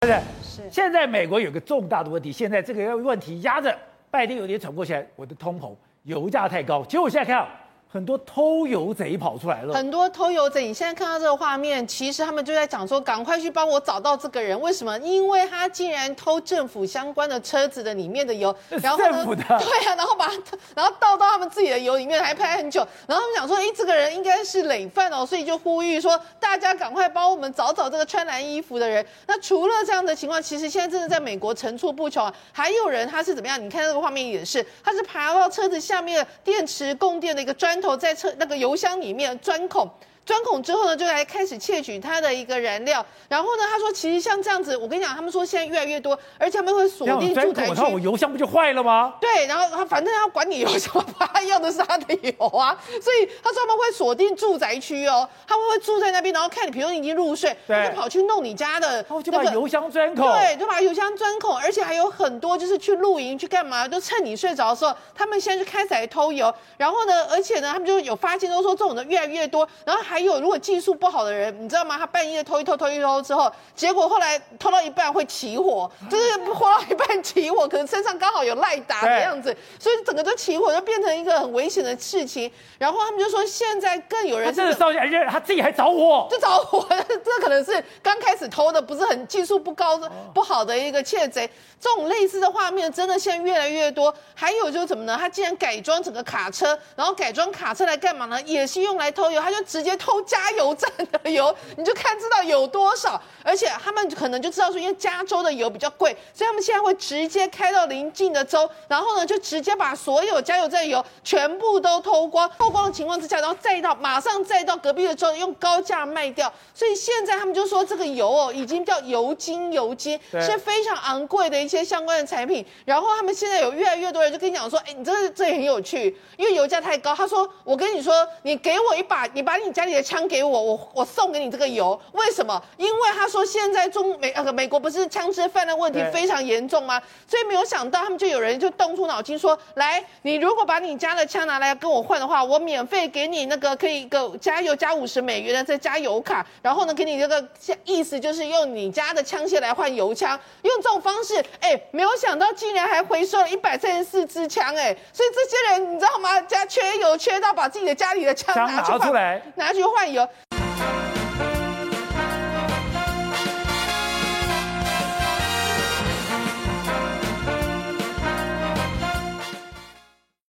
对不对？是。现在美国有个重大的问题，现在这个问题压着拜登有点喘不过气来，我的通膨，油价太高。结果我现在看。很多偷油贼跑出来了，很多偷油贼。你现在看到这个画面，其实他们就在讲说，赶快去帮我找到这个人。为什么？因为他竟然偷政府相关的车子的里面的油，然后政府的，对啊，然后把它，然后倒到他们自己的油里面，还拍很久。然后他们讲说，哎，这个人应该是累犯哦，所以就呼吁说，大家赶快帮我们找找这个穿蓝衣服的人。那除了这样的情况，其实现在真的在美国层出不穷啊。还有人他是怎么样？你看这个画面也是，他是爬到车子下面电池供电的一个头，在车那个油箱里面钻孔。钻孔之后呢，就来开始窃取它的一个燃料。然后呢，他说其实像这样子，我跟你讲，他们说现在越来越多，而且他们会锁定住宅区。那我油箱不就坏了吗？对，然后他反正他管你油箱，他要的是他的油啊。所以他说他们会锁定住宅区哦，他们会住在那边，然后看你，比如你已经入睡，他就跑去弄你家的，就把油箱钻孔。对，就把油箱钻孔，而且还有很多就是去露营去干嘛，就趁你睡着的时候，他们现在就开始来偷油。然后呢，而且呢，他们就有发现都说这种的越来越多。然后还有如果技术不好的人，你知道吗？他半夜偷一偷，偷一偷之后，结果后来偷到一半会起火，就是偷到一半起火，可能身上刚好有赖打的样子，所以整个都起火，就变成一个很危险的事情。然后他们就说，现在更有人真的烧起来，他自己还着火，就着火，这可能是刚开始偷的，不是很技术不高的不好的一个窃贼。这种类似的画面真的现在越来越多。还有就是怎么呢？他竟然改装整个卡车，然后改装卡车来干嘛呢？也是用来偷油，他就直接偷加油站。的油，你就看知道有多少，而且他们可能就知道说，因为加州的油比较贵，所以他们现在会直接开到邻近的州，然后呢，就直接把所有加油站的油全部都偷光，偷光的情况之下，然后再到马上再到隔壁的州用高价卖掉，所以现在他们就说这个油哦，已经叫油精，油精是非常昂贵的一些相关的产品，然后他们现在有越来越多人就跟你讲说，哎，你这个这也很有趣，因为油价太高，他说我跟你说，你给我一把，你把你家里的枪给我，我。我送给你这个油，为什么？因为他说现在中美呃美国不是枪支泛滥问题非常严重吗？所以没有想到他们就有人就动出脑筋说，来，你如果把你家的枪拿来跟我换的话，我免费给你那个可以个加油加五十美元的这加油卡，然后呢给你这个意思就是用你家的枪械来换油枪，用这种方式，哎，没有想到竟然还回收了一百三十四支枪，哎，所以这些人你知道吗？家缺油缺到把自己的家里的枪拿出来，拿去换油。